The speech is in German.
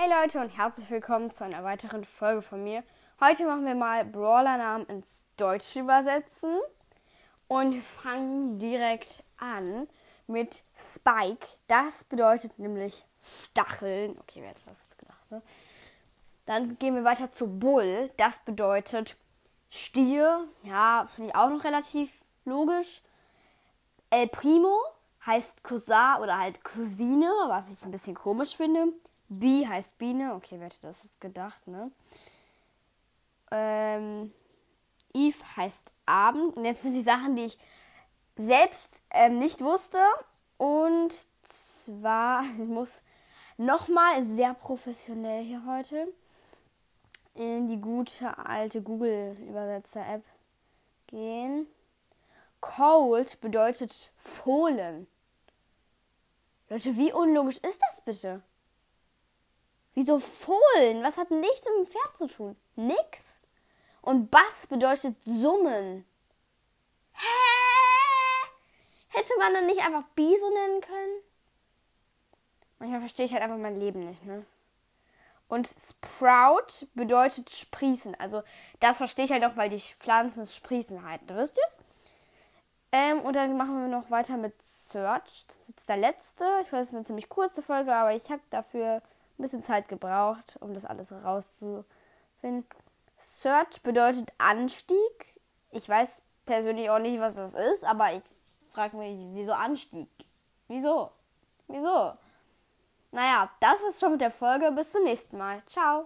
Hey Leute und herzlich willkommen zu einer weiteren Folge von mir. Heute machen wir mal Brawler-Namen ins Deutsche übersetzen und fangen direkt an mit Spike. Das bedeutet nämlich Stacheln. Okay, wer hat das gedacht? Ne? Dann gehen wir weiter zu Bull. Das bedeutet Stier. Ja, finde ich auch noch relativ logisch. El Primo heißt Cousin oder halt Cousine, was ich ein bisschen komisch finde. Bee heißt Biene. Okay, wer hätte das gedacht, ne? Ähm, Eve heißt Abend. Und jetzt sind die Sachen, die ich selbst ähm, nicht wusste. Und zwar, ich muss nochmal sehr professionell hier heute in die gute alte Google-Übersetzer-App gehen. Cold bedeutet Fohlen. Leute, wie unlogisch ist das bitte? Wieso Fohlen? Was hat nichts mit dem Pferd zu tun? Nix. Und Bass bedeutet Summen. Hä? Hätte man dann nicht einfach Biso nennen können? Manchmal verstehe ich halt einfach mein Leben nicht, ne? Und Sprout bedeutet sprießen. Also das verstehe ich halt auch, weil die Pflanzen sprießen halt. Wisst ihr? Ähm, und dann machen wir noch weiter mit Search. Das ist jetzt der letzte. Ich weiß, es ist eine ziemlich kurze Folge, aber ich habe dafür ein bisschen Zeit gebraucht, um das alles rauszufinden. Search bedeutet Anstieg. Ich weiß persönlich auch nicht, was das ist, aber ich frage mich, wieso Anstieg? Wieso? Wieso? Naja, das war's schon mit der Folge. Bis zum nächsten Mal. Ciao.